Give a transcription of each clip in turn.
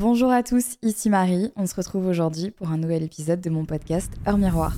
Bonjour à tous, ici Marie. On se retrouve aujourd'hui pour un nouvel épisode de mon podcast Heure Miroir.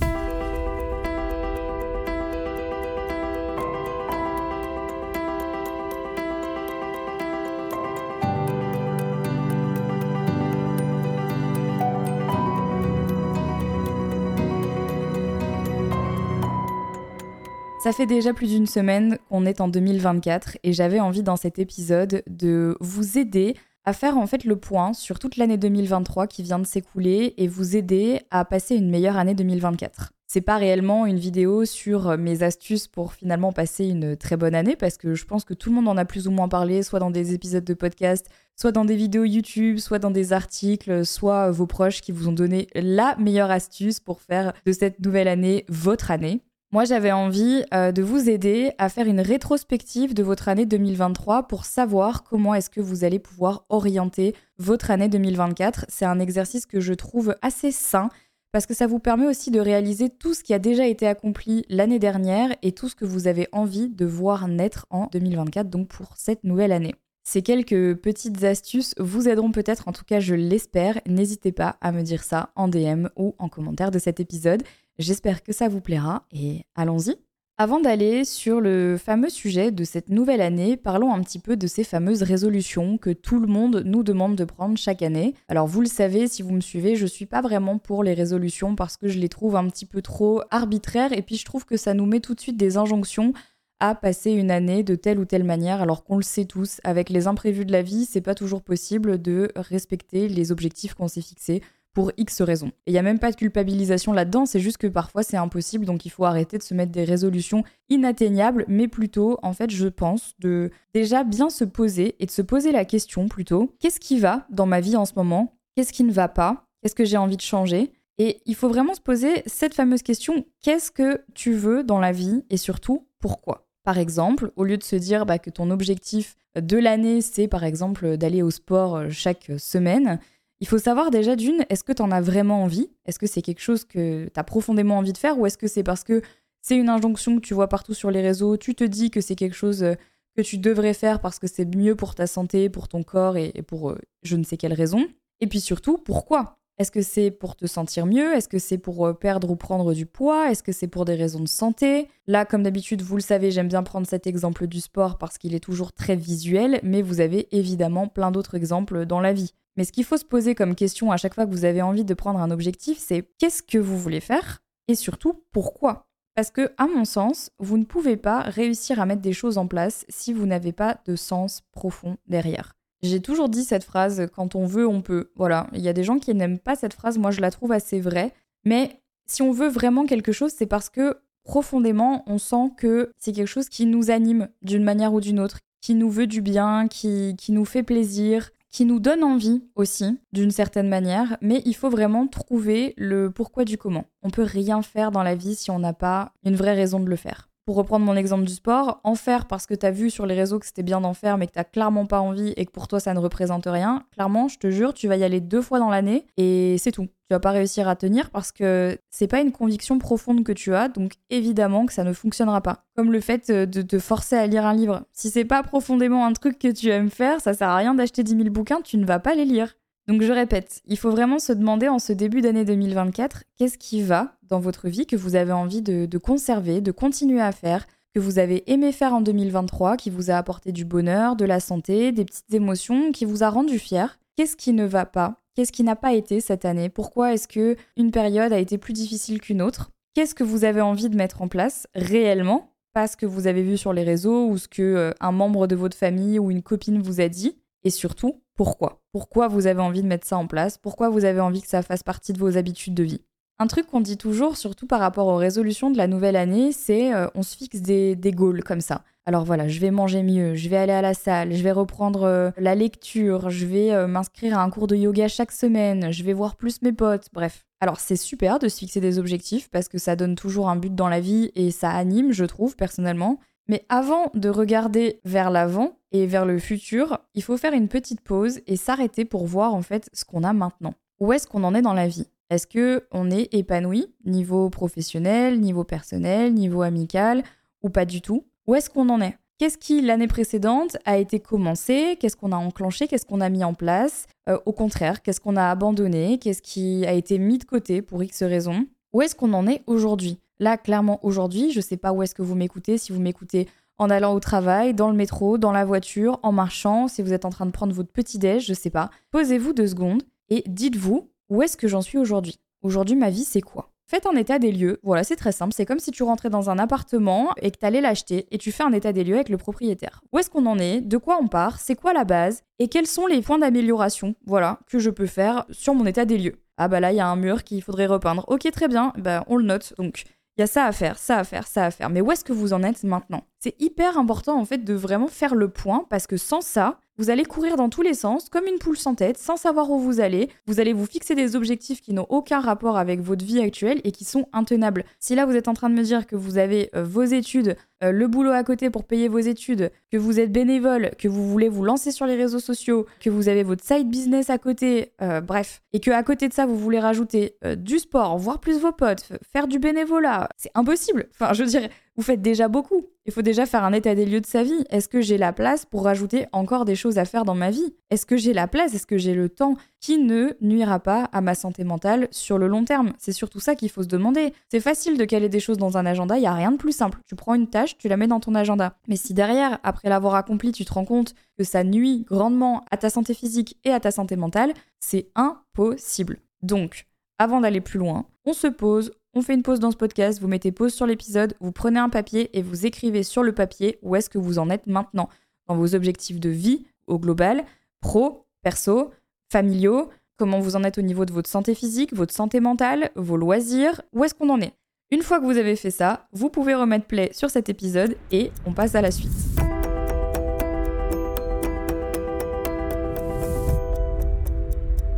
Ça fait déjà plus d'une semaine qu'on est en 2024 et j'avais envie dans cet épisode de vous aider à faire en fait le point sur toute l'année 2023 qui vient de s'écouler et vous aider à passer une meilleure année 2024. C'est pas réellement une vidéo sur mes astuces pour finalement passer une très bonne année parce que je pense que tout le monde en a plus ou moins parlé, soit dans des épisodes de podcast, soit dans des vidéos YouTube, soit dans des articles, soit vos proches qui vous ont donné la meilleure astuce pour faire de cette nouvelle année votre année. Moi, j'avais envie euh, de vous aider à faire une rétrospective de votre année 2023 pour savoir comment est-ce que vous allez pouvoir orienter votre année 2024. C'est un exercice que je trouve assez sain parce que ça vous permet aussi de réaliser tout ce qui a déjà été accompli l'année dernière et tout ce que vous avez envie de voir naître en 2024, donc pour cette nouvelle année. Ces quelques petites astuces vous aideront peut-être, en tout cas je l'espère. N'hésitez pas à me dire ça en DM ou en commentaire de cet épisode. J'espère que ça vous plaira et allons-y. Avant d'aller sur le fameux sujet de cette nouvelle année, parlons un petit peu de ces fameuses résolutions que tout le monde nous demande de prendre chaque année. Alors vous le savez, si vous me suivez, je suis pas vraiment pour les résolutions parce que je les trouve un petit peu trop arbitraires et puis je trouve que ça nous met tout de suite des injonctions à passer une année de telle ou telle manière alors qu'on le sait tous, avec les imprévus de la vie, c'est pas toujours possible de respecter les objectifs qu'on s'est fixés pour X raisons. Et il n'y a même pas de culpabilisation là-dedans, c'est juste que parfois c'est impossible, donc il faut arrêter de se mettre des résolutions inatteignables, mais plutôt, en fait, je pense, de déjà bien se poser et de se poser la question plutôt, qu'est-ce qui va dans ma vie en ce moment? Qu'est-ce qui ne va pas? Qu'est-ce que j'ai envie de changer? Et il faut vraiment se poser cette fameuse question, qu'est-ce que tu veux dans la vie et surtout pourquoi? Par exemple, au lieu de se dire bah, que ton objectif de l'année, c'est par exemple d'aller au sport chaque semaine, il faut savoir déjà d'une, est-ce que tu en as vraiment envie? Est-ce que c'est quelque chose que tu as profondément envie de faire ou est-ce que c'est parce que c'est une injonction que tu vois partout sur les réseaux, tu te dis que c'est quelque chose euh, que tu devrais faire parce que c'est mieux pour ta santé, pour ton corps et, pour euh, je ne sais quelle raison? Et puis surtout, pourquoi? Est-ce que c'est pour te sentir mieux? Est-ce que c'est pour euh, perdre ou prendre du poids? Est-ce que c'est pour des raisons de santé? Là, comme d'habitude, vous le savez, j'aime bien prendre cet exemple du sport parce qu'il est toujours très visuel, mais vous avez évidemment plein d'autres exemples dans la vie. Mais ce qu'il faut se poser comme question à chaque fois que vous avez envie de prendre un objectif, c'est qu'est-ce que vous voulez faire et surtout pourquoi? Parce que, à mon sens, vous ne pouvez pas réussir à mettre des choses en place si vous n'avez pas de sens profond derrière. J'ai toujours dit cette phrase quand on veut, on peut. Voilà, il y a des gens qui n'aiment pas cette phrase, moi je la trouve assez vraie. Mais si on veut vraiment quelque chose, c'est parce que profondément, on sent que c'est quelque chose qui nous anime d'une manière ou d'une autre, qui nous veut du bien, qui, qui nous fait plaisir, qui nous donne envie aussi, d'une certaine manière, mais il faut vraiment trouver le pourquoi du comment. On peut rien faire dans la vie si on n'a pas une vraie raison de le faire. Pour reprendre mon exemple du sport, en faire parce que tu as vu sur les réseaux que c'était bien d'en faire mais que tu clairement pas envie et que pour toi ça ne représente rien, clairement, je te jure, tu vas y aller deux fois dans l'année et c'est tout. Tu vas pas réussir à tenir parce que c'est pas une conviction profonde que tu as, donc évidemment que ça ne fonctionnera pas. Comme le fait de te forcer à lire un livre. Si c'est pas profondément un truc que tu aimes faire, ça sert à rien d'acheter 10 000 bouquins, tu ne vas pas les lire. Donc je répète, il faut vraiment se demander en ce début d'année 2024, qu'est-ce qui va dans votre vie que vous avez envie de, conserver, de continuer à faire, que vous avez aimé faire en 2023, qui vous a apporté du bonheur, de la santé, des petites émotions, qui vous a rendu fier. Qu'est-ce qui ne va pas? Qu'est-ce qui n'a pas été cette année? Pourquoi est-ce que une période a été plus difficile qu'une autre? Qu'est-ce que vous avez envie de mettre en place réellement? Pas ce que vous avez vu sur les réseaux ou ce que euh, un membre de votre famille ou une copine vous a dit. Et surtout, pourquoi? Pourquoi vous avez envie de mettre ça en place? Pourquoi vous avez envie que ça fasse partie de vos habitudes de vie? Un truc qu'on dit toujours, surtout par rapport aux résolutions de la nouvelle année, c'est euh, on se fixe des, des goals comme ça. Alors voilà, je vais manger mieux, je vais aller à la salle, je vais reprendre euh, la lecture, je vais euh, m'inscrire à un cours de yoga chaque semaine, je vais voir plus mes potes, bref. Alors c'est super de se fixer des objectifs parce que ça donne toujours un but dans la vie et ça anime, je trouve, personnellement. Mais avant de regarder vers l'avant et vers le futur, il faut faire une petite pause et s'arrêter pour voir en fait ce qu'on a maintenant. Où est-ce qu'on en est dans la vie? Est-ce que on est épanoui niveau professionnel, niveau personnel, niveau amical ou pas du tout? Où est-ce qu'on en est? Qu'est-ce qui l'année précédente a été commencé, qu'est-ce qu'on a enclenché, qu'est-ce qu'on a mis en place, euh, au contraire, qu'est-ce qu'on a abandonné, qu'est-ce qui a été mis de côté pour X raisons, où est-ce qu'on en est aujourd'hui? Là, clairement, aujourd'hui, je ne sais pas où est-ce que vous m'écoutez, si vous m'écoutez en allant au travail, dans le métro, dans la voiture, en marchant, si vous êtes en train de prendre votre petit-déj, je sais pas. Posez-vous deux secondes et dites-vous où est-ce que j'en suis aujourd'hui. Aujourd'hui, ma vie, c'est quoi? Faites un état des lieux. Voilà, c'est très simple. C'est comme si tu rentrais dans un appartement et que tu allais l'acheter et tu fais un état des lieux avec le propriétaire. Où est-ce qu'on en est? De quoi on part? C'est quoi la base? Et quels sont les points d'amélioration, voilà, que je peux faire sur mon état des lieux? Ah bah là, il y a un mur qu'il faudrait repeindre. Ok, très bien. Bah on le note. Donc il y a ça à faire, ça à faire, ça à faire. Mais où est-ce que vous en êtes maintenant? C'est hyper important en fait de vraiment faire le point parce que sans ça, vous allez courir dans tous les sens, comme une poule sans tête, sans savoir où vous allez. Vous allez vous fixer des objectifs qui n'ont aucun rapport avec votre vie actuelle et qui sont intenables. Si là, vous êtes en train de me dire que vous avez euh, vos études, euh, le boulot à côté pour payer vos études, que vous êtes bénévole, que vous voulez vous lancer sur les réseaux sociaux, que vous avez votre side business à côté, euh, bref, et que à côté de ça, vous voulez rajouter du sport, voir plus vos potes, faire du bénévolat, c'est impossible. Enfin, je dire, vous faites déjà beaucoup. Il faut déjà faire un état des lieux de sa vie. Est-ce que j'ai la place pour rajouter encore des choses à faire dans ma vie? Est-ce que j'ai la place? Est-ce que j'ai le temps qui ne nuira pas à ma santé mentale sur le long terme? C'est surtout ça qu'il faut se demander. C'est facile de caler des choses dans un agenda, il y a rien de plus simple. Tu prends une tâche, tu la mets dans ton agenda. Mais si derrière, après l'avoir accompli, tu te rends compte que ça nuit grandement à ta santé physique et à ta santé mentale, c'est impossible. Donc, avant d'aller plus loin, on se pose, on fait une pause dans ce podcast, vous mettez pause sur l'épisode, vous prenez un papier et vous écrivez sur le papier où est-ce que vous en êtes maintenant dans vos objectifs de vie au global, pro, perso, familiaux, comment vous en êtes au niveau de votre santé physique, votre santé mentale, vos loisirs, où est-ce qu'on en est. Une fois que vous avez fait ça, vous pouvez remettre play sur cet épisode et on passe à la suite.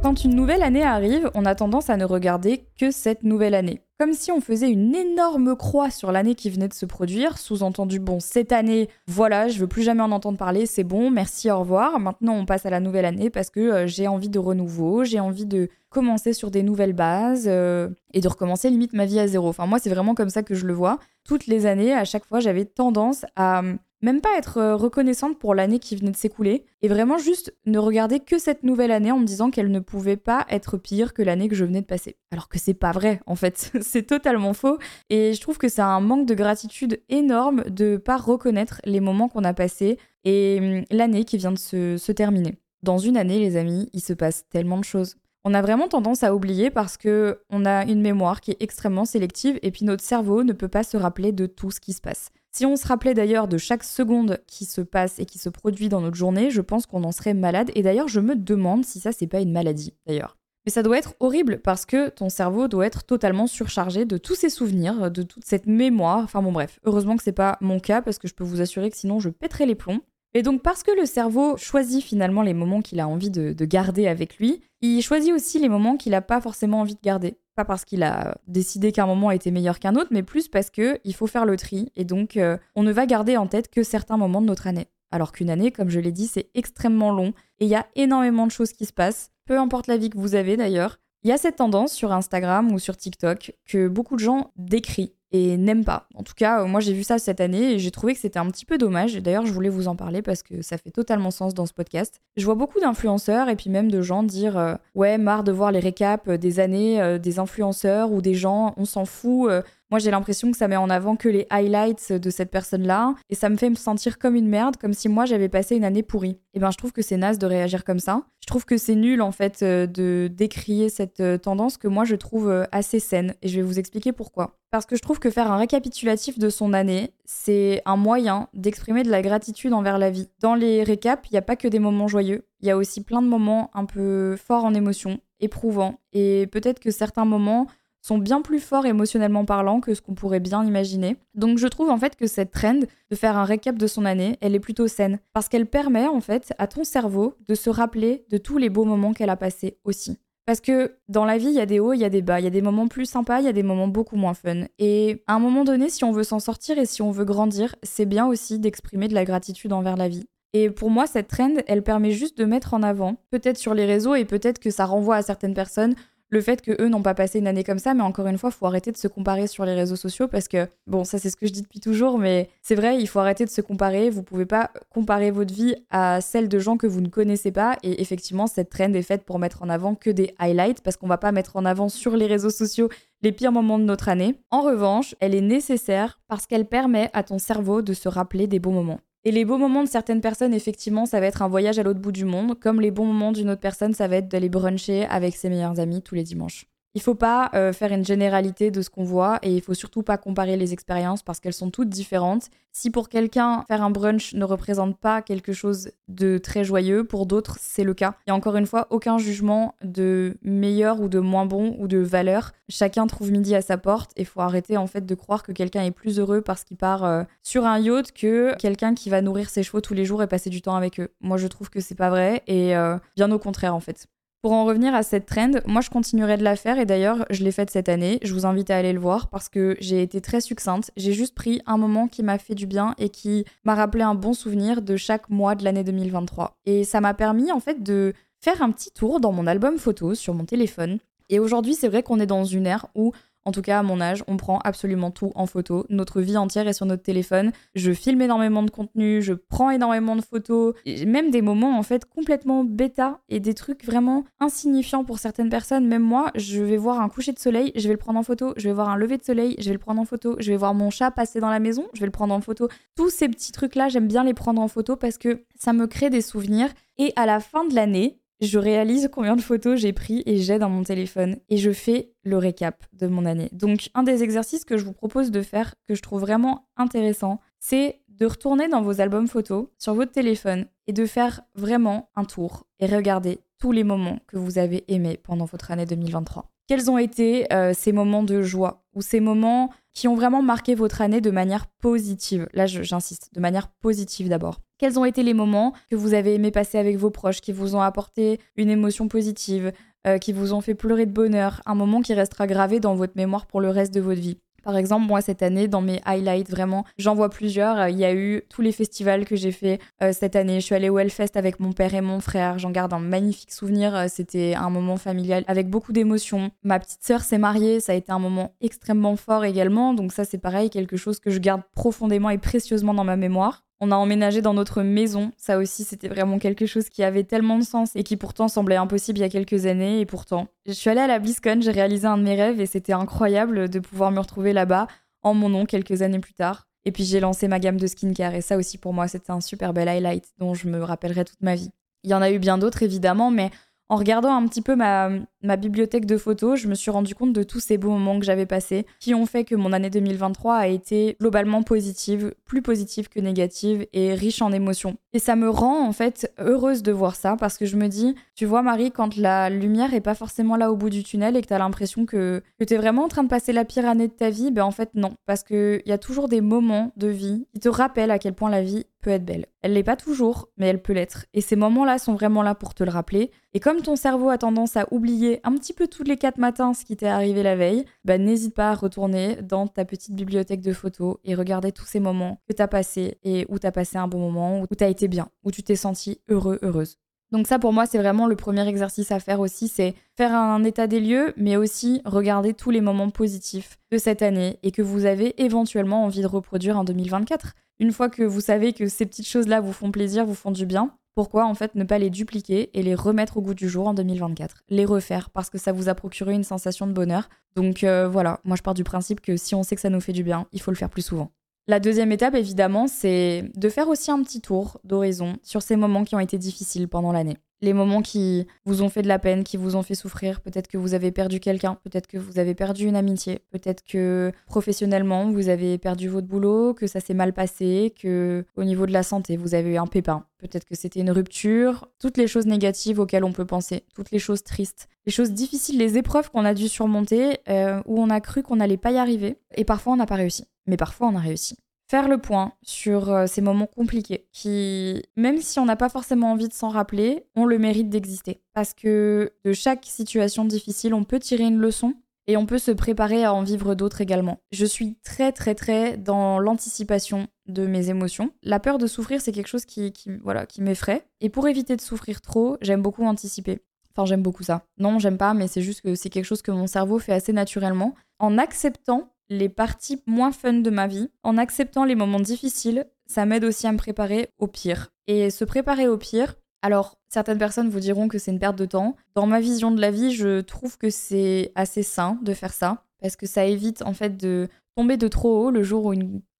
Quand une nouvelle année arrive, on a tendance à ne regarder que cette nouvelle année. Comme si on faisait une énorme croix sur l'année qui venait de se produire, sous-entendu, bon, cette année, voilà, je veux plus jamais en entendre parler, c'est bon, merci, au revoir. Maintenant, on passe à la nouvelle année parce que euh, j'ai envie de renouveau, j'ai envie de commencer sur des nouvelles bases euh, et de recommencer limite ma vie à zéro. Enfin, moi, c'est vraiment comme ça que je le vois. Toutes les années, à chaque fois, j'avais tendance à même pas être euh, reconnaissante pour l'année qui venait de s'écouler, et vraiment juste ne regarder que cette nouvelle année en me disant qu'elle ne pouvait pas être pire que l'année que je venais de passer. Alors que c'est pas vrai, en fait, c'est totalement faux, et je trouve que c'est un manque de gratitude énorme de pas reconnaître les moments qu'on a passés et hum, l'année qui vient de se, se terminer. Dans une année, les amis, il se passe tellement de choses. On a vraiment tendance à oublier parce que on a une mémoire qui est extrêmement sélective et puis notre cerveau ne peut pas se rappeler de tout ce qui se passe. Si on se rappelait d'ailleurs de chaque seconde qui se passe et qui se produit dans notre journée, je pense qu'on en serait malade. Et d'ailleurs, je me demande si ça, c'est pas une maladie, d'ailleurs. Mais ça doit être horrible parce que ton cerveau doit être totalement surchargé de tous ces souvenirs, de toute cette mémoire. Enfin bon, bref. Heureusement que c'est pas mon cas parce que je peux vous assurer que sinon je pèterais les plombs. Et donc parce que le cerveau choisit finalement les moments qu'il a envie de, garder avec lui, il choisit aussi les moments qu'il n'a pas forcément envie de garder. Pas parce qu'il a décidé qu'un moment était meilleur qu'un autre, mais plus parce qu'il faut faire le tri. Et donc euh, on ne va garder en tête que certains moments de notre année. Alors qu'une année, comme je l'ai dit, c'est extrêmement long et il y a énormément de choses qui se passent, peu importe la vie que vous avez d'ailleurs. Il y a cette tendance sur Instagram ou sur TikTok que beaucoup de gens décrivent et n'aiment pas. En tout cas, euh, moi j'ai vu ça cette année et j'ai trouvé que c'était un petit peu dommage. D'ailleurs, je voulais vous en parler parce que ça fait totalement sens dans ce podcast. Je vois beaucoup d'influenceurs et puis même de gens dire euh, ouais, marre de voir les récaps des années euh, des influenceurs ou des gens, on s'en fout. Moi, j'ai l'impression que ça met en avant que les highlights de cette personne-là et ça me fait me sentir comme une merde, comme si moi j'avais passé une année pourrie. Et eh ben, je trouve que c'est naze de réagir comme ça. Je trouve que c'est nul en fait de décrier cette tendance que moi je trouve assez saine et je vais vous expliquer pourquoi. Parce que je trouve que faire un récapitulatif de son année, c'est un moyen d'exprimer de la gratitude envers la vie. Dans les récaps, il n'y a pas que des moments joyeux, il y a aussi plein de moments un peu forts en émotion, éprouvants, et peut-être que certains moments sont bien plus forts émotionnellement parlant que ce qu'on pourrait bien imaginer. Donc je trouve en fait que cette trend de faire un récap de son année, elle est plutôt saine parce qu'elle permet en fait à ton cerveau de se rappeler de tous les beaux moments qu'elle a passés aussi. Parce que dans la vie, il y a des hauts, il y a des bas, il y a des moments plus sympas, il y a des moments beaucoup moins fun. Et à un moment donné, si on veut s'en sortir et si on veut grandir, c'est bien aussi d'exprimer de la gratitude envers la vie. Et pour moi, cette trend, elle permet juste de mettre en avant, peut-être sur les réseaux et peut-être que ça renvoie à certaines personnes, le fait que eux n'ont pas passé une année comme ça, mais encore une fois, il faut arrêter de se comparer sur les réseaux sociaux parce que, bon, ça c'est ce que je dis depuis toujours, mais c'est vrai, il faut arrêter de se comparer. Vous pouvez pas comparer votre vie à celle de gens que vous ne connaissez pas. Et effectivement, cette trend est faite pour mettre en avant que des highlights parce qu'on va pas mettre en avant sur les réseaux sociaux les pires moments de notre année. En revanche, elle est nécessaire parce qu'elle permet à ton cerveau de se rappeler des bons moments. Et les beaux moments de certaines personnes, effectivement, ça va être un voyage à l'autre bout du monde, comme les bons moments d'une autre personne, ça va être d'aller bruncher avec ses meilleurs amis tous les dimanches. Il faut pas euh, faire une généralité de ce qu'on voit et il faut surtout pas comparer les expériences parce qu'elles sont toutes différentes. Si pour quelqu'un faire un brunch ne représente pas quelque chose de très joyeux, pour d'autres c'est le cas. Il y a encore une fois aucun jugement de meilleur ou de moins bon ou de valeur. Chacun trouve midi à sa porte et faut arrêter en fait de croire que quelqu'un est plus heureux parce qu'il part euh, sur un yacht que quelqu'un qui va nourrir ses chevaux tous les jours et passer du temps avec eux. Moi je trouve que c'est pas vrai et euh, bien au contraire en fait. Pour en revenir à cette trend, moi je continuerai de la faire et d'ailleurs je l'ai faite cette année. Je vous invite à aller le voir parce que j'ai été très succincte. J'ai juste pris un moment qui m'a fait du bien et qui m'a rappelé un bon souvenir de chaque mois de l'année 2023. Et ça m'a permis en fait de faire un petit tour dans mon album photo sur mon téléphone. Et aujourd'hui c'est vrai qu'on est dans une ère où en tout cas, à mon âge, on prend absolument tout en photo. Notre vie entière est sur notre téléphone. Je filme énormément de contenu, je prends énormément de photos, même des moments en fait complètement bêta et des trucs vraiment insignifiants pour certaines personnes. Même moi, je vais voir un coucher de soleil, je vais le prendre en photo. Je vais voir un lever de soleil, je vais le prendre en photo. Je vais voir mon chat passer dans la maison, je vais le prendre en photo. Tous ces petits trucs-là, j'aime bien les prendre en photo parce que ça me crée des souvenirs. Et à la fin de l'année, je réalise combien de photos j'ai pris et j'ai dans mon téléphone et je fais le récap de mon année. Donc un des exercices que je vous propose de faire, que je trouve vraiment intéressant, c'est de retourner dans vos albums photos sur votre téléphone et de faire vraiment un tour et regarder tous les moments que vous avez aimés pendant votre année 2023. Quels ont été euh, ces moments de joie ou ces moments qui ont vraiment marqué votre année de manière positive Là, j'insiste, de manière positive d'abord. Quels ont été les moments que vous avez aimé passer avec vos proches, qui vous ont apporté une émotion positive, euh, qui vous ont fait pleurer de bonheur, un moment qui restera gravé dans votre mémoire pour le reste de votre vie? Par exemple, moi, cette année, dans mes highlights, vraiment, j'en vois plusieurs. Il y a eu tous les festivals que j'ai fait euh, cette année. Je suis allée au Hellfest avec mon père et mon frère. J'en garde un magnifique souvenir. Euh, c'était un moment familial avec beaucoup d'émotions. Ma petite sœur s'est mariée. Ça a été un moment extrêmement fort également. Donc ça, c'est pareil, quelque chose que je garde profondément et précieusement dans ma mémoire. On a emménagé dans notre maison. Ça aussi, c'était vraiment quelque chose qui avait tellement de sens et qui pourtant semblait impossible il y a quelques années. Et pourtant, je suis allée à la BlizzCon, j'ai réalisé un de mes rêves et c'était incroyable de pouvoir me retrouver là-bas en mon nom quelques années plus tard. Et puis j'ai lancé ma gamme de skincare et ça aussi pour moi, c'était un super bel highlight dont je me rappellerai toute ma vie. Il y en a eu bien d'autres évidemment, mais en regardant un petit peu ma, bibliothèque de photos, je me suis rendu compte de tous ces beaux moments que j'avais passés, qui ont fait que mon année 2023 a été globalement positive, plus positive que négative et riche en émotions. Et ça me rend en fait heureuse de voir ça parce que je me dis, tu vois Marie, quand la lumière est pas forcément là au bout du tunnel et que tu as l'impression que, que tu es vraiment en train de passer la pire année de ta vie, ben en fait non, parce qu'il y a toujours des moments de vie qui te rappellent à quel point la vie peut être belle. Elle l'est pas toujours, mais elle peut l'être. Et ces moments-là sont vraiment là pour te le rappeler. Et comme ton cerveau a tendance à oublier un petit peu tous les quatre matins ce qui t'est arrivé la veille, bah n'hésite pas à retourner dans ta petite bibliothèque de photos et regarder tous ces moments que t'as passés et où t'as passé un bon moment, où t'as été bien, où tu t'es senti heureux, heureuse. Donc ça pour moi c'est vraiment le premier exercice à faire aussi, c'est faire un état des lieux, mais aussi regarder tous les moments positifs de cette année et que vous avez éventuellement envie de reproduire en 2024. Une fois que vous savez que ces petites choses-là vous font plaisir, vous font du bien, pourquoi en fait ne pas les dupliquer et les remettre au goût du jour en 2024 Les refaire parce que ça vous a procuré une sensation de bonheur. Donc euh, voilà, moi je pars du principe que si on sait que ça nous fait du bien, il faut le faire plus souvent. La deuxième étape, évidemment, c'est de faire aussi un petit tour d'horizon sur ces moments qui ont été difficiles pendant l'année les moments qui vous ont fait de la peine, qui vous ont fait souffrir. Peut-être que vous avez perdu quelqu'un, peut-être que vous avez perdu une amitié, peut-être que professionnellement vous avez perdu votre boulot, que ça s'est mal passé, que au niveau de la santé vous avez eu un pépin. Peut-être que c'était une rupture, toutes les choses négatives auxquelles on peut penser, toutes les choses tristes, les choses difficiles, les épreuves qu'on a dû surmonter, euh, où on a cru qu'on n'allait pas y arriver, et parfois on n'a pas réussi. Mais parfois on a réussi faire le point sur euh, ces moments compliqués qui, même si on n'a pas forcément envie de s'en rappeler, ont le mérite d'exister. Parce que de chaque situation difficile, on peut tirer une leçon et on peut se préparer à en vivre d'autres également. Je suis très très très dans l'anticipation de mes émotions. La peur de souffrir, c'est quelque chose qui, qui voilà, qui m'effraie. Et pour éviter de souffrir trop, j'aime beaucoup anticiper. Enfin, j'aime beaucoup ça. Non, j'aime pas, mais c'est juste que c'est quelque chose que mon cerveau fait assez naturellement. En acceptant les parties moins fun de ma vie, en acceptant les moments difficiles, ça m'aide aussi à me préparer au pire. Et se préparer au pire, alors certaines personnes vous diront que c'est une perte de temps. Dans ma vision de la vie, je trouve que c'est assez sain de faire ça, parce que ça évite en fait de tomber de trop haut le jour où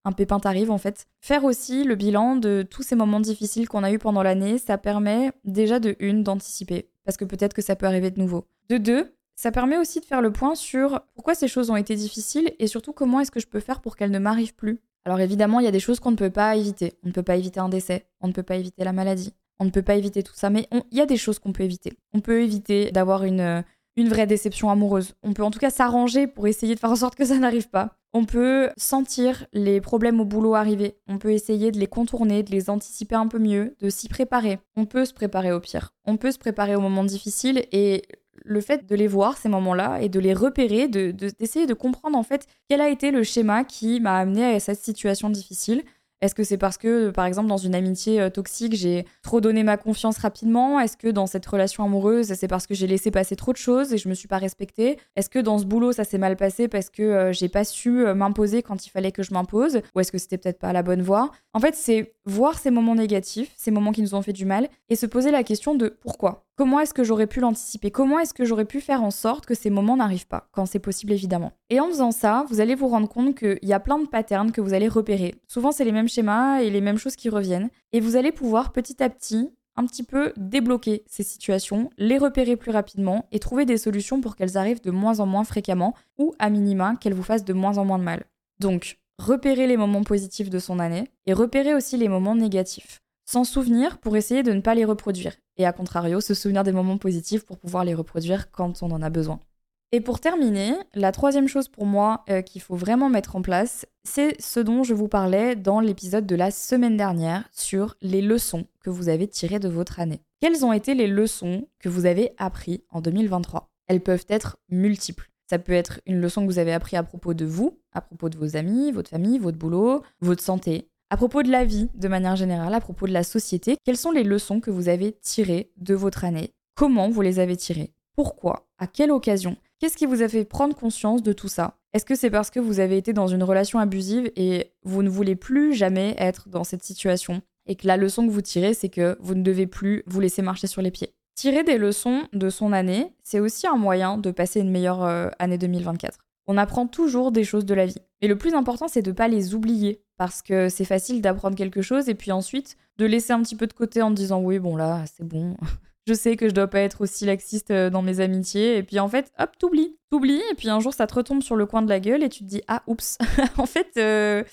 un pépin t'arrive en fait. Faire aussi le bilan de tous ces moments difficiles qu'on a eu pendant l'année, ça permet déjà de une d'anticiper, parce que peut-être que ça peut arriver de nouveau. De deux, ça permet aussi de faire le point sur pourquoi ces choses ont été difficiles et surtout comment est-ce que je peux faire pour qu'elles ne m'arrivent plus. Alors évidemment, il y a des choses qu'on ne peut pas éviter. On ne peut pas éviter un décès, on ne peut pas éviter la maladie, on ne peut pas éviter tout ça, mais il y a des choses qu'on peut éviter. On peut éviter d'avoir une, une vraie déception amoureuse. On peut en tout cas s'arranger pour essayer de faire en sorte que ça n'arrive pas. On peut sentir les problèmes au boulot arriver. On peut essayer de les contourner, de les anticiper un peu mieux, de s'y préparer. On peut se préparer au pire. On peut se préparer aux moments difficiles et le fait de les voir, ces moments-là, et de les repérer, d'essayer de, de, comprendre en fait quel a été le schéma qui m'a amené à cette situation difficile. Est-ce que c'est parce que, par exemple, dans une amitié euh, toxique, j'ai trop donné ma confiance rapidement? Est-ce que dans cette relation amoureuse, c'est parce que j'ai laissé passer trop de choses et je me suis pas respectée? Est-ce que dans ce boulot, ça s'est mal passé parce que euh, j'ai pas su euh, m'imposer quand il fallait que je m'impose? Ou est-ce que c'était peut-être pas la bonne voie? En fait, c'est voir ces moments négatifs, ces moments qui nous ont fait du mal, et se poser la question de pourquoi Comment est-ce que j'aurais pu l'anticiper? Comment est-ce que j'aurais pu faire en sorte que ces moments n'arrivent pas Quand c'est possible, évidemment? Et en faisant ça, vous allez vous rendre compte qu'il y a plein de patterns que vous allez repérer. Souvent, c'est les mêmes schémas et les mêmes choses qui reviennent. Et vous allez pouvoir petit à petit un petit peu débloquer ces situations, les repérer plus rapidement et trouver des solutions pour qu'elles arrivent de moins en moins fréquemment ou à minima qu'elles vous fassent de moins en moins de mal. Donc, repérer les moments positifs de son année et repérer aussi les moments négatifs. S'en souvenir pour essayer de ne pas les reproduire. Et à contrario, se souvenir des moments positifs pour pouvoir les reproduire quand on en a besoin. Et pour terminer, la troisième chose pour moi euh, qu'il faut vraiment mettre en place, c'est ce dont je vous parlais dans l'épisode de la semaine dernière sur les leçons que vous avez tirées de votre année. Quelles ont été les leçons que vous avez apprises en 2023 Elles peuvent être multiples. Ça peut être une leçon que vous avez appris à propos de vous, à propos de vos amis, votre famille, votre boulot, votre santé, à propos de la vie de manière générale, à propos de la société, quelles sont les leçons que vous avez tirées de votre année? Comment vous les avez tirées? Pourquoi? À quelle occasion? Qu'est-ce qui vous a fait prendre conscience de tout ça? Est-ce que c'est parce que vous avez été dans une relation abusive et vous ne voulez plus jamais être dans cette situation? Et que la leçon que vous tirez, c'est que vous ne devez plus vous laisser marcher sur les pieds. Tirer des leçons de son année, c'est aussi un moyen de passer une meilleure euh, année 2024. On apprend toujours des choses de la vie. Et le plus important, c'est de ne pas les oublier. Parce que c'est facile d'apprendre quelque chose et puis ensuite de laisser un petit peu de côté en disant oui, bon là, c'est bon. je sais que je dois pas être aussi laxiste euh, dans mes amitiés. Et puis en fait, hop, t'oublies. T'oublies. Et puis un jour, ça te retombe sur le coin de la gueule et tu te dis ah, oups. en fait, euh,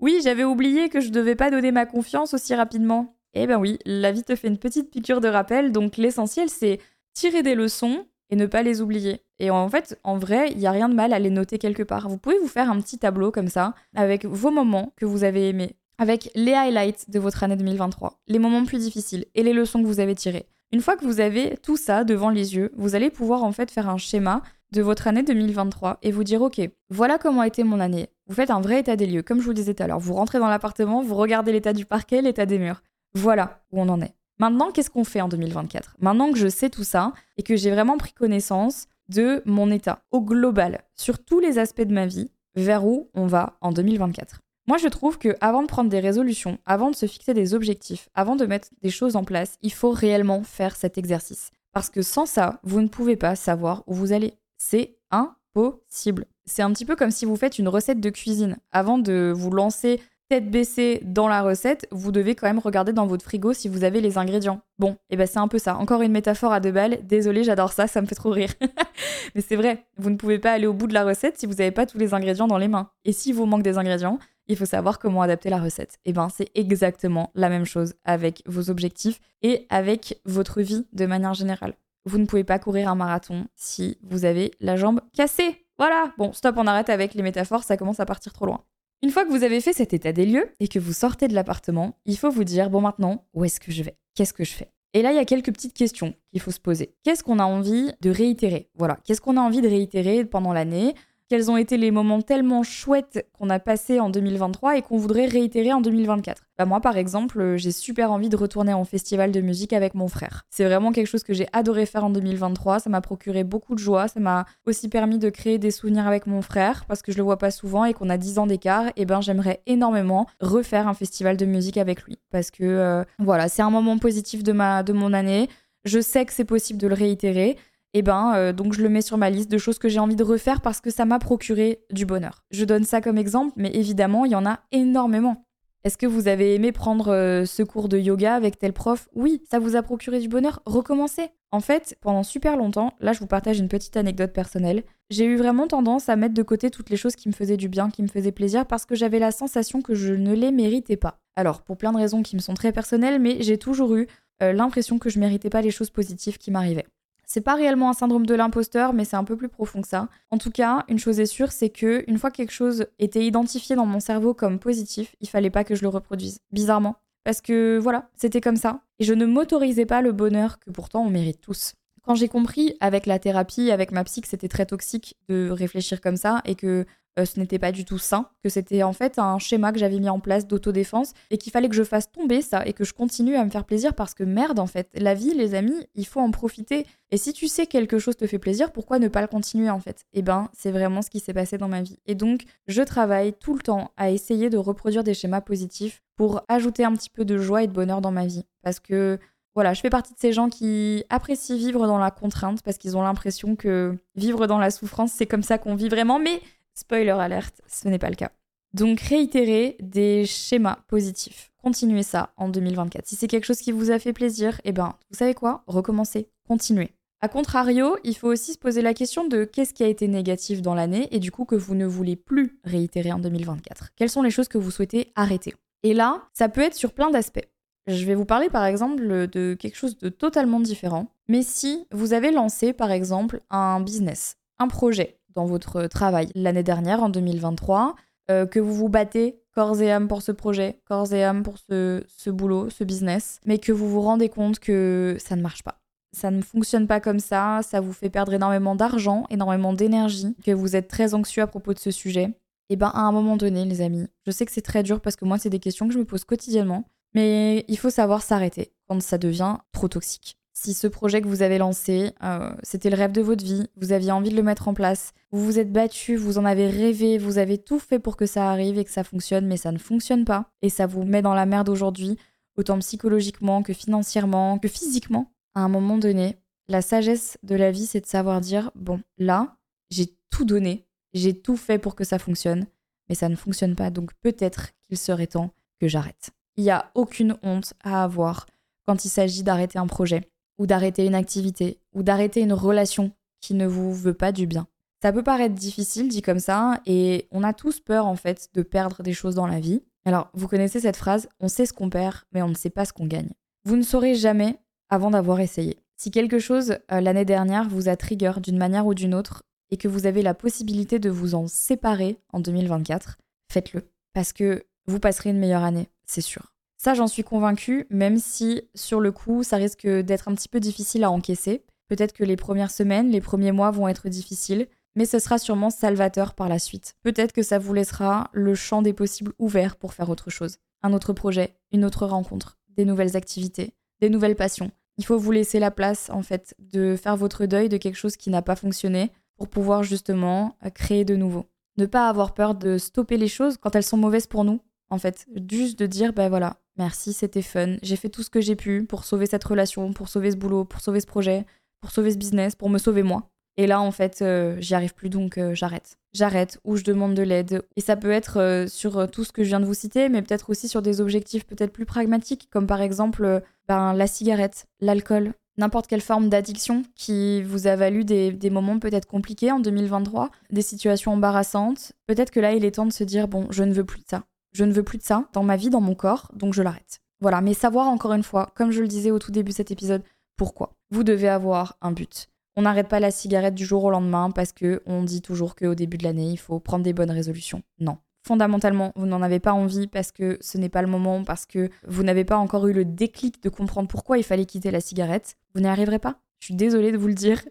oui, j'avais oublié que je devais pas donner ma confiance aussi rapidement. Eh ben oui, la vie te fait une petite piqûre de rappel. Donc l'essentiel, c'est tirer des leçons et ne pas les oublier. Et en fait, en vrai, il n'y a rien de mal à les noter quelque part. Vous pouvez vous faire un petit tableau comme ça, avec vos moments que vous avez aimés, avec les highlights de votre année 2023, les moments plus difficiles et les leçons que vous avez tirées. Une fois que vous avez tout ça devant les yeux, vous allez pouvoir en fait faire un schéma de votre année 2023 et vous dire ok, voilà comment a été mon année. Vous faites un vrai état des lieux, comme je vous disais tout à l'heure. Vous rentrez dans l'appartement, vous regardez l'état du parquet, l'état des murs. Voilà où on en est. Maintenant, qu'est-ce qu'on fait en 2024 Maintenant que je sais tout ça et que j'ai vraiment pris connaissance de mon état au global, sur tous les aspects de ma vie, vers où on va en 2024. Moi, je trouve que avant de prendre des résolutions, avant de se fixer des objectifs, avant de mettre des choses en place, il faut réellement faire cet exercice. Parce que sans ça, vous ne pouvez pas savoir où vous allez. C'est impossible. C'est un petit peu comme si vous faites une recette de cuisine. Avant de vous lancer tête baissée dans la recette, vous devez quand même regarder dans votre frigo si vous avez les ingrédients. Bon, et eh ben c'est un peu ça. Encore une métaphore à deux balles. Désolée, j'adore ça, ça me fait trop rire. Mais c'est vrai, vous ne pouvez pas aller au bout de la recette si vous n'avez pas tous les ingrédients dans les mains. Et si vous manque des ingrédients, il faut savoir comment adapter la recette. Et eh ben c'est exactement la même chose avec vos objectifs et avec votre vie de manière générale. Vous ne pouvez pas courir un marathon si vous avez la jambe cassée. Voilà, bon, stop, on arrête avec les métaphores, ça commence à partir trop loin. Une fois que vous avez fait cet état des lieux et que vous sortez de l'appartement, il faut vous dire, bon maintenant, où est-ce que je vais? Qu'est-ce que je fais? Et là, il y a quelques petites questions qu'il faut se poser. Qu'est-ce qu'on a envie de réitérer? Voilà, qu'est-ce qu'on a envie de réitérer pendant l'année? Quels ont été les moments tellement chouettes qu'on a passés en 2023 et qu'on voudrait réitérer en 2024. Bah moi par exemple, euh, j'ai super envie de retourner en festival de musique avec mon frère. C'est vraiment quelque chose que j'ai adoré faire en 2023, ça m'a procuré beaucoup de joie, ça m'a aussi permis de créer des souvenirs avec mon frère parce que je le vois pas souvent et qu'on a 10 ans d'écart et ben j'aimerais énormément refaire un festival de musique avec lui parce que euh, voilà, c'est un moment positif de ma de mon année. Je sais que c'est possible de le réitérer et eh ben euh, donc je le mets sur ma liste de choses que j'ai envie de refaire parce que ça m'a procuré du bonheur. Je donne ça comme exemple, mais évidemment, il y en a énormément. Est-ce que vous avez aimé prendre euh, ce cours de yoga avec tel prof? Oui, ça vous a procuré du bonheur? Recommencez. En fait, pendant super longtemps, là je vous partage une petite anecdote personnelle, j'ai eu vraiment tendance à mettre de côté toutes les choses qui me faisaient du bien, qui me faisaient plaisir, parce que j'avais la sensation que je ne les méritais pas. Alors, pour plein de raisons qui me sont très personnelles, mais j'ai toujours eu euh, l'impression que je méritais pas les choses positives qui m'arrivaient. C'est pas réellement un syndrome de l'imposteur, mais c'est un peu plus profond que ça. En tout cas, une chose est sûre, c'est que une fois que quelque chose était identifié dans mon cerveau comme positif, il fallait pas que je le reproduise. Bizarrement. Parce que voilà, c'était comme ça. Et je ne m'autorisais pas le bonheur que pourtant on mérite tous. Quand j'ai compris avec la thérapie, avec ma psy, que c'était très toxique de réfléchir comme ça et que euh, ce n'était pas du tout sain, que c'était en fait un schéma que j'avais mis en place d'autodéfense et qu'il fallait que je fasse tomber ça et que je continue à me faire plaisir parce que merde en fait, la vie les amis, il faut en profiter. Et si tu sais quelque chose te fait plaisir, pourquoi ne pas le continuer en fait? Eh ben, c'est vraiment ce qui s'est passé dans ma vie. Et donc, je travaille tout le temps à essayer de reproduire des schémas positifs pour ajouter un petit peu de joie et de bonheur dans ma vie parce que voilà, je fais partie de ces gens qui apprécient vivre dans la contrainte parce qu'ils ont l'impression que vivre dans la souffrance, c'est comme ça qu'on vit vraiment. Mais Spoiler alerte, ce n'est pas le cas. Donc réitérer des schémas positifs. Continuez ça en 2024. Si c'est quelque chose qui vous a fait plaisir, eh ben, vous savez quoi? Recommencez, continuez. A contrario, il faut aussi se poser la question de qu'est-ce qui a été négatif dans l'année et du coup que vous ne voulez plus réitérer en 2024. Quelles sont les choses que vous souhaitez arrêter? Et là, ça peut être sur plein d'aspects. Je vais vous parler par exemple de quelque chose de totalement différent. Mais si vous avez lancé par exemple un business, un projet, dans votre travail l'année dernière, en 2023, euh, que vous vous battez corps et âme pour ce projet, corps et âme pour ce, ce boulot, ce business, mais que vous vous rendez compte que ça ne marche pas. Ça ne fonctionne pas comme ça, ça vous fait perdre énormément d'argent, énormément d'énergie, que vous êtes très anxieux à propos de ce sujet. Et ben à un moment donné, les amis, je sais que c'est très dur parce que moi c'est des questions que je me pose quotidiennement, mais il faut savoir s'arrêter quand ça devient trop toxique. Si ce projet que vous avez lancé, euh, c'était le rêve de votre vie, vous aviez envie de le mettre en place, vous vous êtes battu, vous en avez rêvé, vous avez tout fait pour que ça arrive et que ça fonctionne, mais ça ne fonctionne pas, et ça vous met dans la merde aujourd'hui, autant psychologiquement que financièrement, que physiquement, à un moment donné, la sagesse de la vie, c'est de savoir dire, bon, là, j'ai tout donné, j'ai tout fait pour que ça fonctionne, mais ça ne fonctionne pas, donc peut-être qu'il serait temps que j'arrête. Il n'y a aucune honte à avoir quand il s'agit d'arrêter un projet ou d'arrêter une activité, ou d'arrêter une relation qui ne vous veut pas du bien. Ça peut paraître difficile dit comme ça, et on a tous peur en fait de perdre des choses dans la vie. Alors, vous connaissez cette phrase, on sait ce qu'on perd, mais on ne sait pas ce qu'on gagne. Vous ne saurez jamais avant d'avoir essayé. Si quelque chose euh, l'année dernière vous a trigger d'une manière ou d'une autre, et que vous avez la possibilité de vous en séparer en 2024, faites-le. Parce que vous passerez une meilleure année, c'est sûr. Ça, j'en suis convaincue, même si sur le coup, ça risque d'être un petit peu difficile à encaisser. Peut-être que les premières semaines, les premiers mois vont être difficiles, mais ce sera sûrement salvateur par la suite. Peut-être que ça vous laissera le champ des possibles ouvert pour faire autre chose. Un autre projet, une autre rencontre, des nouvelles activités, des nouvelles passions. Il faut vous laisser la place, en fait, de faire votre deuil de quelque chose qui n'a pas fonctionné pour pouvoir justement créer de nouveau. Ne pas avoir peur de stopper les choses quand elles sont mauvaises pour nous, en fait. Juste de dire, ben voilà, Merci, c'était fun. J'ai fait tout ce que j'ai pu pour sauver cette relation, pour sauver ce boulot, pour sauver ce projet, pour sauver ce business, pour me sauver moi. Et là, en fait, euh, j'y arrive plus, donc euh, j'arrête. J'arrête ou je demande de l'aide. Et ça peut être euh, sur tout ce que je viens de vous citer, mais peut-être aussi sur des objectifs peut-être plus pragmatiques, comme par exemple ben, la cigarette, l'alcool, n'importe quelle forme d'addiction qui vous a valu des, des moments peut-être compliqués en 2023, des situations embarrassantes. Peut-être que là, il est temps de se dire, bon, je ne veux plus de ça. Je ne veux plus de ça dans ma vie, dans mon corps, donc je l'arrête. Voilà, mais savoir encore une fois, comme je le disais au tout début de cet épisode, pourquoi? Vous devez avoir un but. On n'arrête pas la cigarette du jour au lendemain parce que on dit toujours qu'au début de l'année, il faut prendre des bonnes résolutions. Non. Fondamentalement, vous n'en avez pas envie parce que ce n'est pas le moment, parce que vous n'avez pas encore eu le déclic de comprendre pourquoi il fallait quitter la cigarette. Vous n'y arriverez pas. Je suis désolée de vous le dire.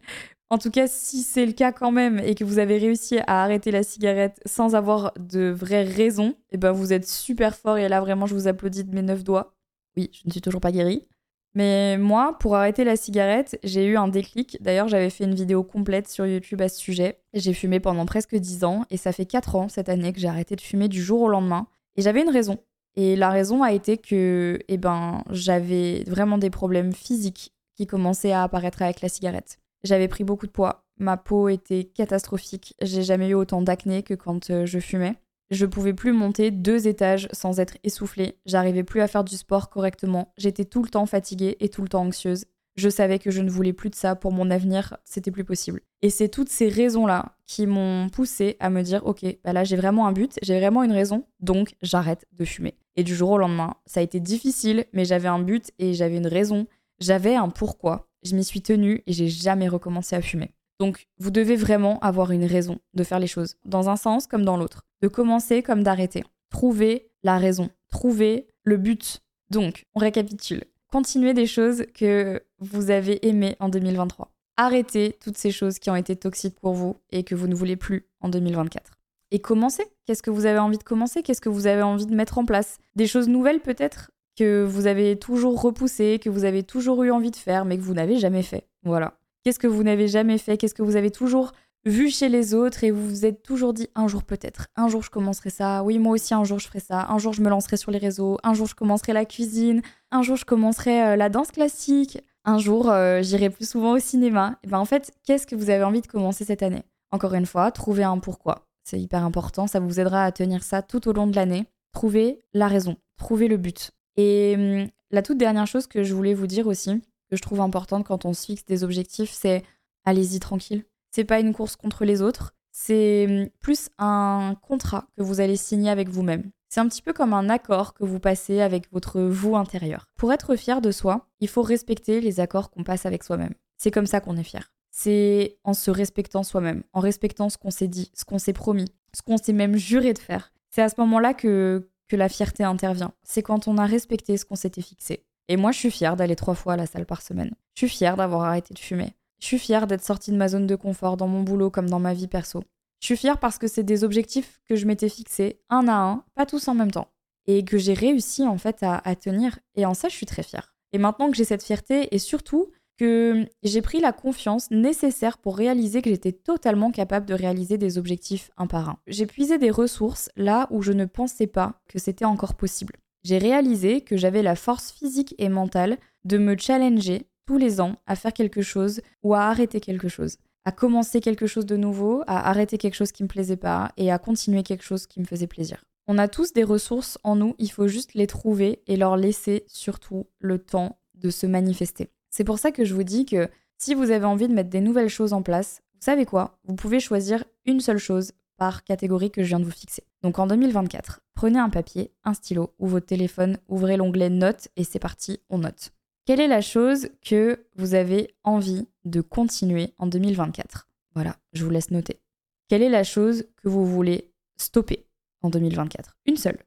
En tout cas, si c'est le cas quand même et que vous avez réussi à arrêter la cigarette sans avoir de vraies raisons, eh ben vous êtes super fort et là vraiment je vous applaudis de mes neuf doigts. Oui, je ne suis toujours pas guérie. Mais moi, pour arrêter la cigarette, j'ai eu un déclic. D'ailleurs, j'avais fait une vidéo complète sur YouTube à ce sujet. J'ai fumé pendant presque 10 ans et ça fait 4 ans cette année que j'ai arrêté de fumer du jour au lendemain. Et j'avais une raison. Et la raison a été que eh ben, j'avais vraiment des problèmes physiques qui commençaient à apparaître avec la cigarette. J'avais pris beaucoup de poids, ma peau était catastrophique, j'ai jamais eu autant d'acné que quand euh, je fumais. Je pouvais plus monter deux étages sans être essoufflée, j'arrivais plus à faire du sport correctement, j'étais tout le temps fatiguée et tout le temps anxieuse. Je savais que je ne voulais plus de ça pour mon avenir, c'était plus possible. Et c'est toutes ces raisons-là qui m'ont poussée à me dire ok, bah là j'ai vraiment un but, j'ai vraiment une raison, donc j'arrête de fumer. Et du jour au lendemain, ça a été difficile, mais j'avais un but et j'avais une raison, j'avais un pourquoi je m'y suis tenue et j'ai jamais recommencé à fumer. Donc, vous devez vraiment avoir une raison de faire les choses, dans un sens comme dans l'autre, de commencer comme d'arrêter. Trouvez la raison, trouvez le but. Donc, on récapitule. Continuez des choses que vous avez aimées en 2023. Arrêtez toutes ces choses qui ont été toxiques pour vous et que vous ne voulez plus en 2024. Et commencez. Qu'est-ce que vous avez envie de commencer? Qu'est-ce que vous avez envie de mettre en place? Des choses nouvelles peut-être? Que vous avez toujours repoussé, que vous avez toujours eu envie de faire, mais que vous n'avez jamais fait. Voilà. Qu'est-ce que vous n'avez jamais fait? Qu'est-ce que vous avez toujours vu chez les autres? Et vous vous êtes toujours dit un jour peut-être, un jour je commencerai ça, oui moi aussi un jour je ferai ça, un jour je me lancerai sur les réseaux, un jour je commencerai la cuisine, un jour je commencerai euh, la danse classique, un jour euh, j'irai plus souvent au cinéma. Et ben en fait, qu'est-ce que vous avez envie de commencer cette année? Encore une fois, trouvez un pourquoi. C'est hyper important, ça vous aidera à tenir ça tout au long de l'année. Trouvez la raison, trouvez le but. Et hum, la toute dernière chose que je voulais vous dire aussi, que je trouve importante quand on se fixe des objectifs, c'est allez-y tranquille. C'est pas une course contre les autres, c'est hum, plus un contrat que vous allez signer avec vous-même. C'est un petit peu comme un accord que vous passez avec votre vous intérieur. Pour être fier de soi, il faut respecter les accords qu'on passe avec soi-même. C'est comme ça qu'on est fier. C'est en se respectant soi-même, en respectant ce qu'on s'est dit, ce qu'on s'est promis, ce qu'on s'est même juré de faire. C'est à ce moment-là que, que la fierté intervient. C'est quand on a respecté ce qu'on s'était fixé. Et moi, je suis fière d'aller trois fois à la salle par semaine. Je suis fière d'avoir arrêté de fumer. Je suis fière d'être sortie de ma zone de confort dans mon boulot comme dans ma vie perso. Je suis fière parce que c'est des objectifs que je m'étais fixés un à un, pas tous en même temps. Et que j'ai réussi en fait à, à tenir. Et en ça, je suis très fière. Et maintenant que j'ai cette fierté, et surtout que j'ai pris la confiance nécessaire pour réaliser que j'étais totalement capable de réaliser des objectifs un par un. J'ai puisé des ressources là où je ne pensais pas que c'était encore possible. J'ai réalisé que j'avais la force physique et mentale de me challenger tous les ans à faire quelque chose ou à arrêter quelque chose, à commencer quelque chose de nouveau, à arrêter quelque chose qui me plaisait pas et à continuer quelque chose qui me faisait plaisir. On a tous des ressources en nous, il faut juste les trouver et leur laisser surtout le temps de se manifester. C'est pour ça que je vous dis que si vous avez envie de mettre des nouvelles choses en place, vous savez quoi? Vous pouvez choisir une seule chose par catégorie que je viens de vous fixer. Donc en 2024, prenez un papier, un stylo ou votre téléphone, ouvrez l'onglet Notes et c'est parti, on note. Quelle est la chose que vous avez envie de continuer en 2024 Voilà, je vous laisse noter. Quelle est la chose que vous voulez stopper en 2024 Une seule.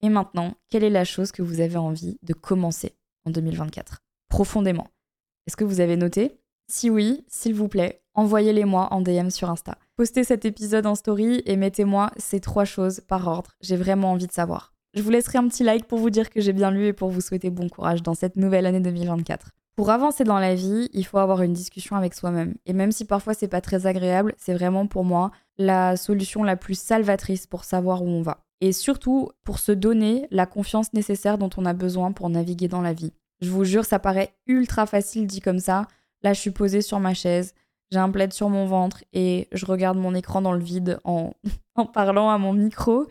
Et maintenant, quelle est la chose que vous avez envie de commencer en 2024 Profondément. Est-ce que vous avez noté? Si oui, s'il vous plaît, envoyez-les-moi en DM sur Insta. Postez cet épisode en story et mettez-moi ces trois choses par ordre. J'ai vraiment envie de savoir. Je vous laisserai un petit like pour vous dire que j'ai bien lu et pour vous souhaiter bon courage dans cette nouvelle année 2024. Pour avancer dans la vie, il faut avoir une discussion avec soi-même. Et même si parfois c'est pas très agréable, c'est vraiment pour moi la solution la plus salvatrice pour savoir où on va. Et surtout pour se donner la confiance nécessaire dont on a besoin pour naviguer dans la vie. Je vous jure, ça paraît ultra facile dit comme ça. Là, je suis posée sur ma chaise, j'ai un plaid sur mon ventre et je regarde mon écran dans le vide en, en parlant à mon micro.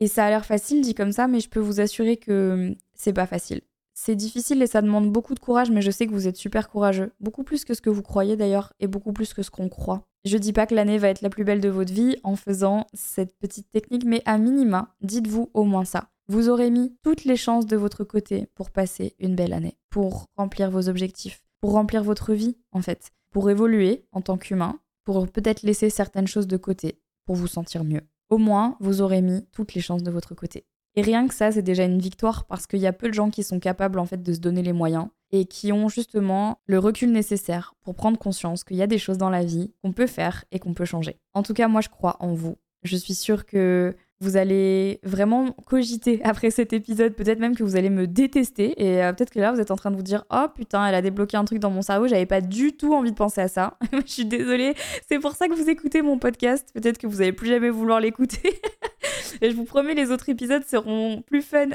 Et ça a l'air facile dit comme ça, mais je peux vous assurer que c'est pas facile. C'est difficile et ça demande beaucoup de courage, mais je sais que vous êtes super courageux. Beaucoup plus que ce que vous croyez d'ailleurs, et beaucoup plus que ce qu'on croit. Je dis pas que l'année va être la plus belle de votre vie en faisant cette petite technique, mais à minima, dites-vous au moins ça. Vous aurez mis toutes les chances de votre côté pour passer une belle année, pour remplir vos objectifs, pour remplir votre vie en fait, pour évoluer en tant qu'humain, pour peut-être laisser certaines choses de côté, pour vous sentir mieux. Au moins, vous aurez mis toutes les chances de votre côté. Et rien que ça, c'est déjà une victoire parce qu'il y a peu de gens qui sont capables en fait de se donner les moyens et qui ont justement le recul nécessaire pour prendre conscience qu'il y a des choses dans la vie qu'on peut faire et qu'on peut changer. En tout cas, moi je crois en vous. Je suis sûre que vous allez vraiment cogiter après cet épisode, peut-être même que vous allez me détester et euh, peut-être que là vous êtes en train de vous dire "Oh putain, elle a débloqué un truc dans mon cerveau, j'avais pas du tout envie de penser à ça." Je suis désolée, c'est pour ça que vous écoutez mon podcast, peut-être que vous allez plus jamais vouloir l'écouter. et je vous promets les autres épisodes seront plus fun.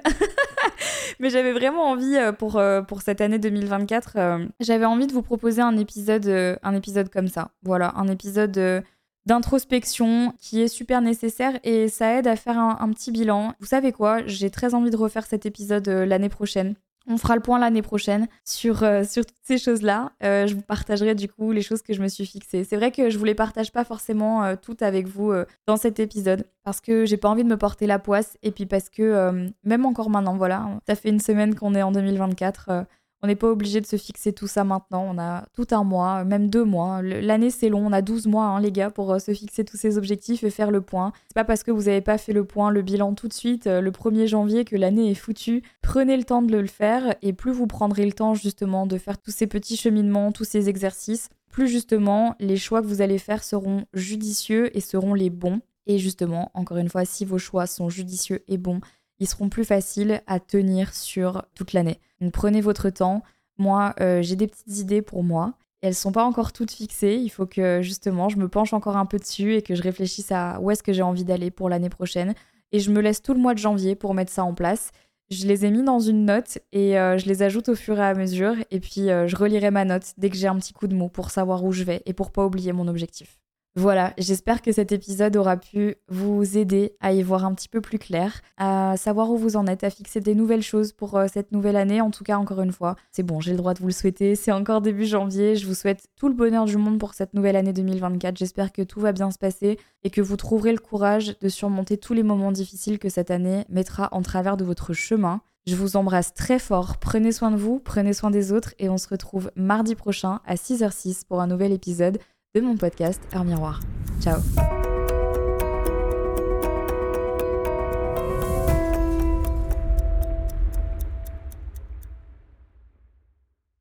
Mais j'avais vraiment envie euh, pour euh, pour cette année 2024, j'avais envie de vous proposer un épisode un épisode comme ça. Voilà, un épisode d'introspection qui est super nécessaire et ça aide à faire un, petit bilan. Vous savez quoi? J'ai très envie de refaire cet épisode euh, l'année prochaine. On fera le point l'année prochaine sur, euh, sur toutes ces choses-là. Euh, je vous partagerai du coup les choses que je me suis fixées. C'est vrai que je vous les partage pas forcément toutes avec vous dans cet épisode parce que j'ai pas envie de me porter la poisse et puis parce que même encore maintenant, voilà, ça fait une semaine qu'on est en 2024. On n'est pas obligé de se fixer tout ça maintenant. On a tout un mois, même deux mois. L'année, c'est long. On a 12 mois, hein, les gars, pour euh, se fixer tous ces objectifs et faire le point. C'est pas parce que vous n'avez pas fait le point, le bilan tout de suite, euh, le 1er janvier, que l'année est foutue. Prenez le temps de le faire et plus vous prendrez le temps, justement, de faire tous ces petits cheminements, tous ces exercices, plus justement, les choix que vous allez faire seront judicieux et seront les bons. Et justement, encore une fois, si vos choix sont judicieux et bons, ils seront plus faciles à tenir sur toute l'année. Donc prenez votre temps. Moi, euh, j'ai des petites idées pour moi. elles sont pas encore toutes fixées. Il faut que justement je me penche encore un peu dessus et que je réfléchisse à où est-ce que j'ai envie d'aller pour l'année prochaine. Et je me laisse tout le mois de janvier pour mettre ça en place. Je les ai mis dans une note et euh, je les ajoute au fur et à mesure. Et puis euh, je relirai ma note dès que j'ai un petit coup de mot pour savoir où je vais et pour pas oublier mon objectif. Voilà, j'espère que cet épisode aura pu vous aider à y voir un petit peu plus clair, à savoir où vous en êtes, à fixer des nouvelles choses pour euh, cette nouvelle année. En tout cas, encore une fois, c'est bon, j'ai le droit de vous le souhaiter. C'est encore début janvier. Je vous souhaite tout le bonheur du monde pour cette nouvelle année 2024. J'espère que tout va bien se passer et que vous trouverez le courage de surmonter tous les moments difficiles que cette année mettra en travers de votre chemin. Je vous embrasse très fort, prenez soin de vous, prenez soin des autres et on se retrouve mardi prochain à 6h06 pour un nouvel épisode de mon podcast Heure Miroir. Ciao